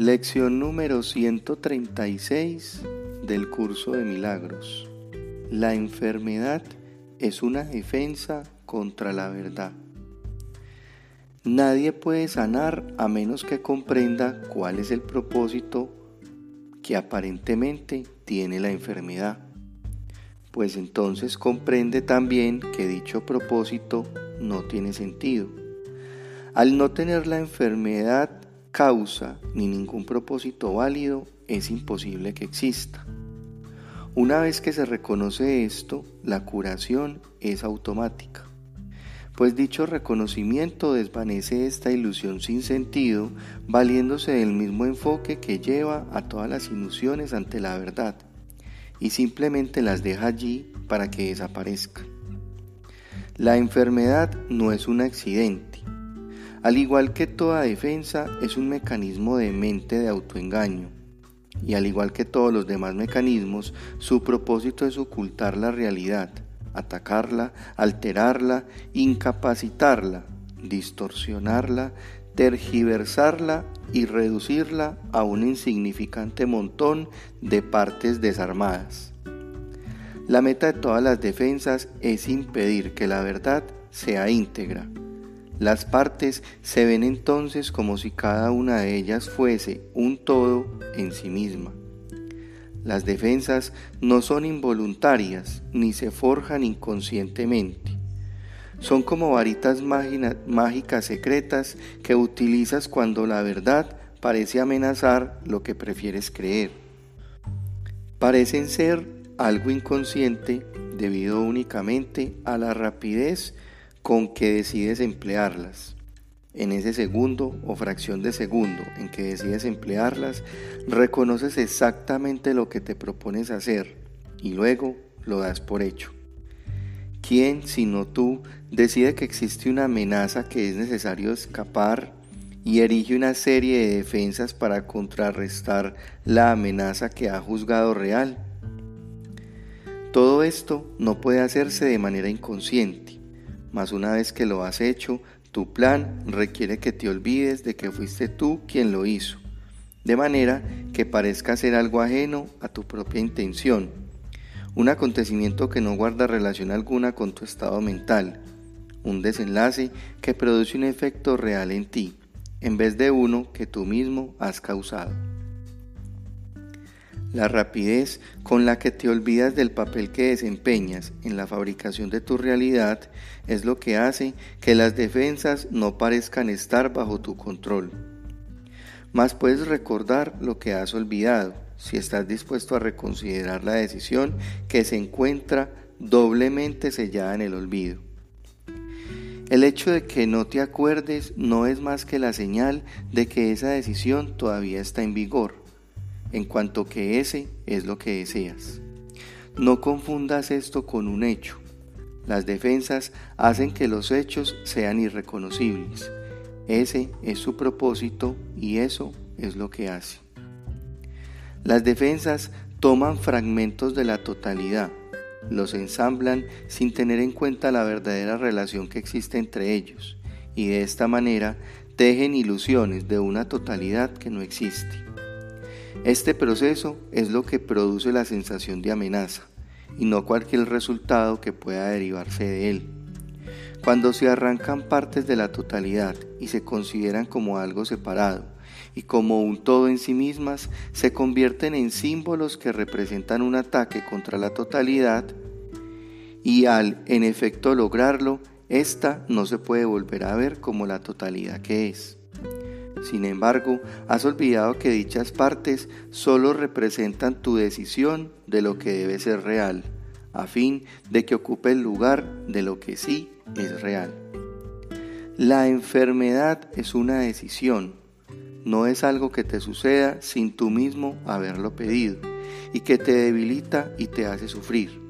Lección número 136 del curso de milagros. La enfermedad es una defensa contra la verdad. Nadie puede sanar a menos que comprenda cuál es el propósito que aparentemente tiene la enfermedad, pues entonces comprende también que dicho propósito no tiene sentido. Al no tener la enfermedad causa ni ningún propósito válido, es imposible que exista. Una vez que se reconoce esto, la curación es automática, pues dicho reconocimiento desvanece esta ilusión sin sentido, valiéndose del mismo enfoque que lleva a todas las ilusiones ante la verdad, y simplemente las deja allí para que desaparezcan. La enfermedad no es un accidente, al igual que toda defensa, es un mecanismo de mente de autoengaño. Y al igual que todos los demás mecanismos, su propósito es ocultar la realidad, atacarla, alterarla, incapacitarla, distorsionarla, tergiversarla y reducirla a un insignificante montón de partes desarmadas. La meta de todas las defensas es impedir que la verdad sea íntegra, las partes se ven entonces como si cada una de ellas fuese un todo en sí misma. Las defensas no son involuntarias ni se forjan inconscientemente. Son como varitas mágicas secretas que utilizas cuando la verdad parece amenazar lo que prefieres creer. Parecen ser algo inconsciente debido únicamente a la rapidez con que decides emplearlas. En ese segundo o fracción de segundo en que decides emplearlas, reconoces exactamente lo que te propones hacer y luego lo das por hecho. ¿Quién, sino tú, decide que existe una amenaza que es necesario escapar y erige una serie de defensas para contrarrestar la amenaza que ha juzgado real? Todo esto no puede hacerse de manera inconsciente mas una vez que lo has hecho, tu plan requiere que te olvides de que fuiste tú quien lo hizo, de manera que parezca ser algo ajeno a tu propia intención, un acontecimiento que no guarda relación alguna con tu estado mental, un desenlace que produce un efecto real en ti, en vez de uno que tú mismo has causado. La rapidez con la que te olvidas del papel que desempeñas en la fabricación de tu realidad es lo que hace que las defensas no parezcan estar bajo tu control. Mas puedes recordar lo que has olvidado si estás dispuesto a reconsiderar la decisión que se encuentra doblemente sellada en el olvido. El hecho de que no te acuerdes no es más que la señal de que esa decisión todavía está en vigor en cuanto que ese es lo que deseas. No confundas esto con un hecho. Las defensas hacen que los hechos sean irreconocibles. Ese es su propósito y eso es lo que hace. Las defensas toman fragmentos de la totalidad, los ensamblan sin tener en cuenta la verdadera relación que existe entre ellos y de esta manera tejen ilusiones de una totalidad que no existe. Este proceso es lo que produce la sensación de amenaza y no cualquier resultado que pueda derivarse de él. Cuando se arrancan partes de la totalidad y se consideran como algo separado y como un todo en sí mismas, se convierten en símbolos que representan un ataque contra la totalidad y al en efecto lograrlo, ésta no se puede volver a ver como la totalidad que es. Sin embargo, has olvidado que dichas partes solo representan tu decisión de lo que debe ser real, a fin de que ocupe el lugar de lo que sí es real. La enfermedad es una decisión, no es algo que te suceda sin tú mismo haberlo pedido y que te debilita y te hace sufrir.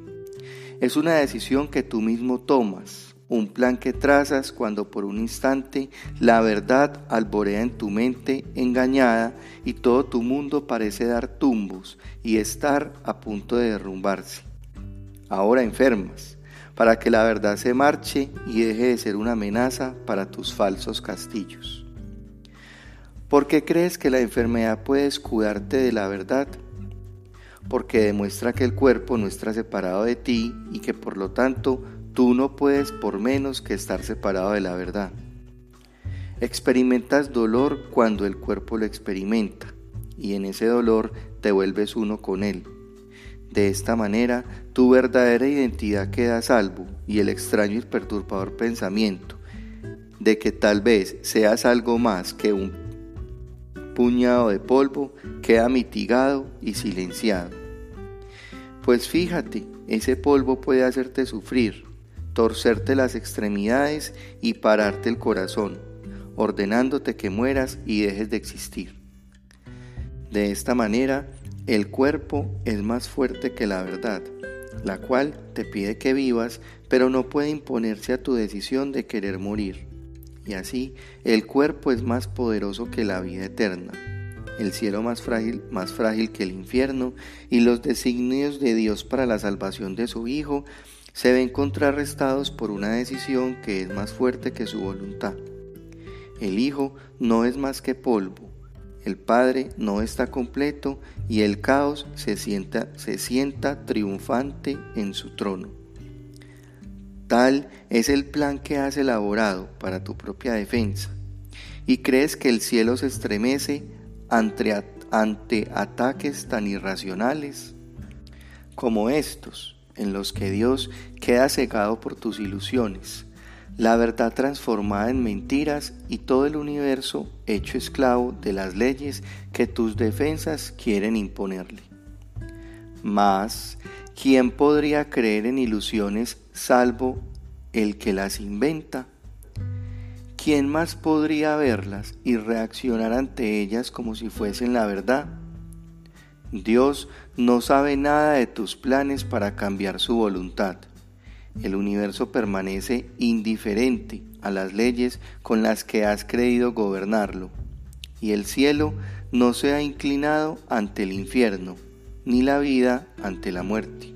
Es una decisión que tú mismo tomas, un plan que trazas cuando por un instante la verdad alborea en tu mente engañada y todo tu mundo parece dar tumbos y estar a punto de derrumbarse. Ahora enfermas, para que la verdad se marche y deje de ser una amenaza para tus falsos castillos. ¿Por qué crees que la enfermedad puede escudarte de la verdad? Porque demuestra que el cuerpo no está separado de ti y que por lo tanto tú no puedes por menos que estar separado de la verdad. Experimentas dolor cuando el cuerpo lo experimenta y en ese dolor te vuelves uno con él. De esta manera, tu verdadera identidad queda salvo y el extraño y perturbador pensamiento de que tal vez seas algo más que un puñado de polvo queda mitigado y silenciado. Pues fíjate, ese polvo puede hacerte sufrir, torcerte las extremidades y pararte el corazón, ordenándote que mueras y dejes de existir. De esta manera, el cuerpo es más fuerte que la verdad, la cual te pide que vivas, pero no puede imponerse a tu decisión de querer morir. Y así, el cuerpo es más poderoso que la vida eterna, el cielo más frágil, más frágil que el infierno, y los designios de Dios para la salvación de su Hijo se ven contrarrestados por una decisión que es más fuerte que su voluntad. El Hijo no es más que polvo, el Padre no está completo y el caos se sienta, se sienta triunfante en su trono. Tal es el plan que has elaborado para tu propia defensa, y crees que el cielo se estremece ante, ante ataques tan irracionales como estos, en los que Dios queda cegado por tus ilusiones la verdad transformada en mentiras y todo el universo hecho esclavo de las leyes que tus defensas quieren imponerle. Mas, ¿quién podría creer en ilusiones salvo el que las inventa? ¿Quién más podría verlas y reaccionar ante ellas como si fuesen la verdad? Dios no sabe nada de tus planes para cambiar su voluntad el universo permanece indiferente a las leyes con las que has creído gobernarlo, y el cielo no se ha inclinado ante el infierno, ni la vida ante la muerte.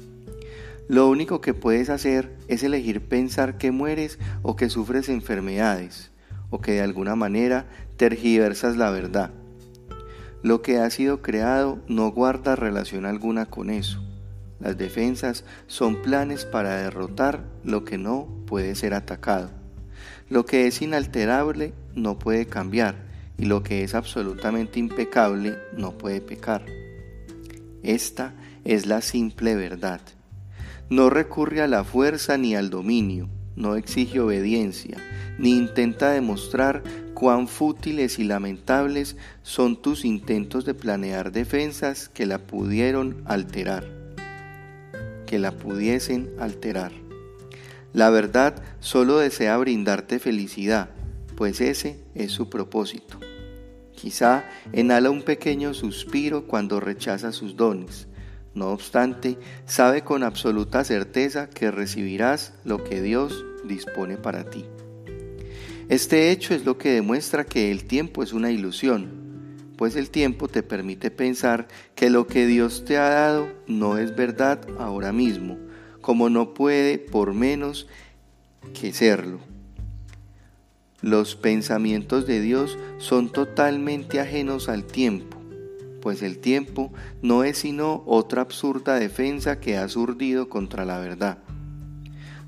Lo único que puedes hacer es elegir pensar que mueres o que sufres enfermedades, o que de alguna manera tergiversas la verdad. Lo que ha sido creado no guarda relación alguna con eso. Las defensas son planes para derrotar lo que no puede ser atacado. Lo que es inalterable no puede cambiar y lo que es absolutamente impecable no puede pecar. Esta es la simple verdad. No recurre a la fuerza ni al dominio, no exige obediencia, ni intenta demostrar cuán fútiles y lamentables son tus intentos de planear defensas que la pudieron alterar que la pudiesen alterar. La verdad solo desea brindarte felicidad, pues ese es su propósito. Quizá enhala un pequeño suspiro cuando rechaza sus dones. No obstante, sabe con absoluta certeza que recibirás lo que Dios dispone para ti. Este hecho es lo que demuestra que el tiempo es una ilusión, pues el tiempo te permite pensar que lo que Dios te ha dado no es verdad ahora mismo, como no puede por menos que serlo. Los pensamientos de Dios son totalmente ajenos al tiempo, pues el tiempo no es sino otra absurda defensa que ha surdido contra la verdad.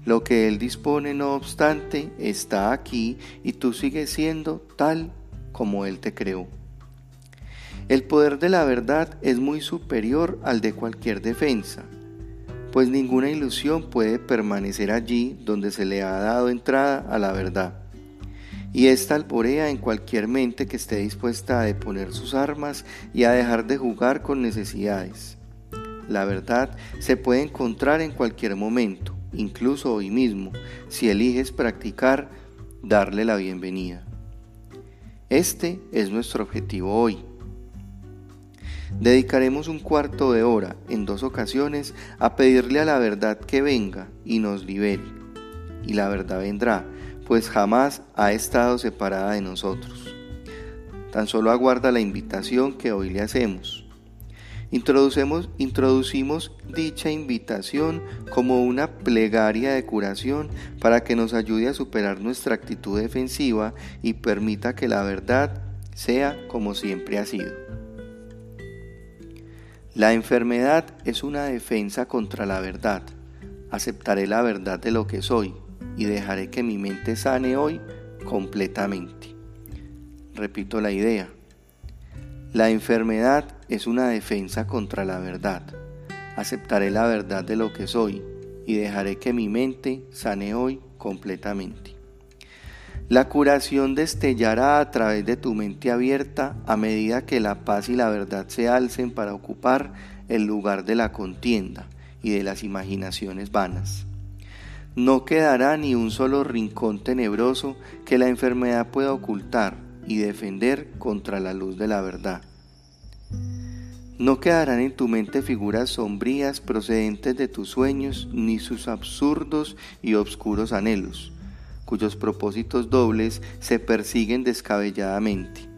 Lo que Él dispone, no obstante, está aquí y tú sigues siendo tal como Él te creó. El poder de la verdad es muy superior al de cualquier defensa, pues ninguna ilusión puede permanecer allí donde se le ha dado entrada a la verdad. Y esta alborea en cualquier mente que esté dispuesta a deponer sus armas y a dejar de jugar con necesidades. La verdad se puede encontrar en cualquier momento, incluso hoy mismo, si eliges practicar darle la bienvenida. Este es nuestro objetivo hoy Dedicaremos un cuarto de hora en dos ocasiones a pedirle a la verdad que venga y nos libere. Y la verdad vendrá, pues jamás ha estado separada de nosotros. Tan solo aguarda la invitación que hoy le hacemos. Introducimos, introducimos dicha invitación como una plegaria de curación para que nos ayude a superar nuestra actitud defensiva y permita que la verdad sea como siempre ha sido. La enfermedad es una defensa contra la verdad. Aceptaré la verdad de lo que soy y dejaré que mi mente sane hoy completamente. Repito la idea. La enfermedad es una defensa contra la verdad. Aceptaré la verdad de lo que soy y dejaré que mi mente sane hoy completamente. La curación destellará a través de tu mente abierta a medida que la paz y la verdad se alcen para ocupar el lugar de la contienda y de las imaginaciones vanas. No quedará ni un solo rincón tenebroso que la enfermedad pueda ocultar y defender contra la luz de la verdad. No quedarán en tu mente figuras sombrías procedentes de tus sueños ni sus absurdos y obscuros anhelos, cuyos propósitos dobles se persiguen descabelladamente.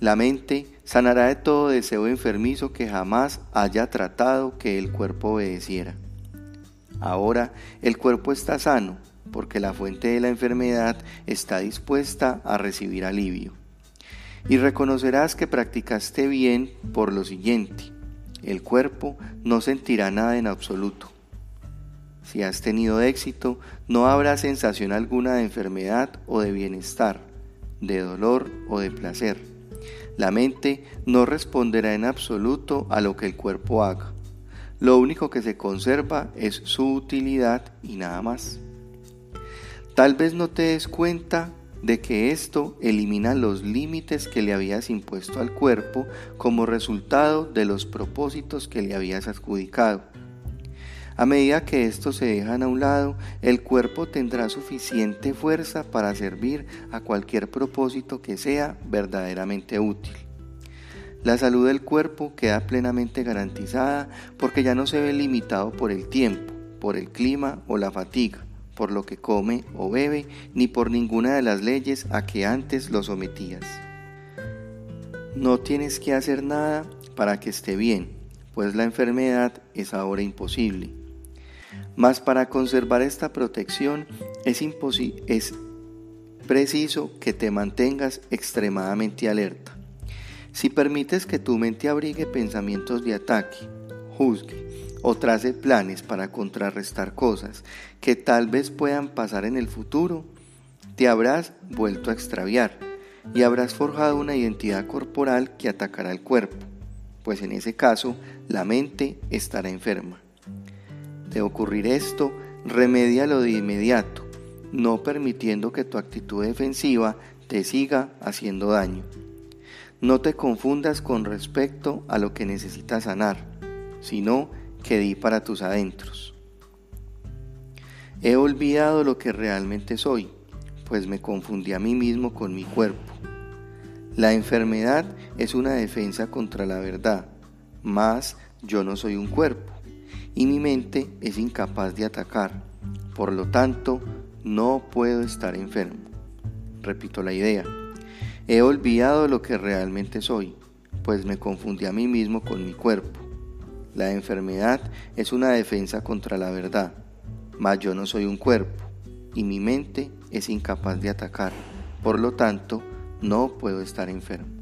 La mente sanará de todo deseo enfermizo que jamás haya tratado que el cuerpo obedeciera. Ahora el cuerpo está sano porque la fuente de la enfermedad está dispuesta a recibir alivio y reconocerás que practicaste bien por lo siguiente. El cuerpo no sentirá nada en absoluto. Si has tenido éxito, no habrá sensación alguna de enfermedad o de bienestar, de dolor o de placer. La mente no responderá en absoluto a lo que el cuerpo haga. Lo único que se conserva es su utilidad y nada más. Tal vez no te des cuenta de que esto elimina los límites que le habías impuesto al cuerpo como resultado de los propósitos que le habías adjudicado. A medida que estos se dejan a un lado, el cuerpo tendrá suficiente fuerza para servir a cualquier propósito que sea verdaderamente útil. La salud del cuerpo queda plenamente garantizada porque ya no se ve limitado por el tiempo, por el clima o la fatiga por lo que come o bebe, ni por ninguna de las leyes a que antes lo sometías. No tienes que hacer nada para que esté bien, pues la enfermedad es ahora imposible. Mas para conservar esta protección es, es preciso que te mantengas extremadamente alerta. Si permites que tu mente abrigue pensamientos de ataque, juzgue, o trace planes para contrarrestar cosas que tal vez puedan pasar en el futuro, te habrás vuelto a extraviar y habrás forjado una identidad corporal que atacará al cuerpo, pues en ese caso la mente estará enferma. De ocurrir esto, remedialo de inmediato, no permitiendo que tu actitud defensiva te siga haciendo daño. No te confundas con respecto a lo que necesitas sanar, sino que di para tus adentros. He olvidado lo que realmente soy, pues me confundí a mí mismo con mi cuerpo. La enfermedad es una defensa contra la verdad, mas yo no soy un cuerpo, y mi mente es incapaz de atacar. Por lo tanto, no puedo estar enfermo. Repito la idea. He olvidado lo que realmente soy, pues me confundí a mí mismo con mi cuerpo. La enfermedad es una defensa contra la verdad, mas yo no soy un cuerpo y mi mente es incapaz de atacar. Por lo tanto, no puedo estar enfermo.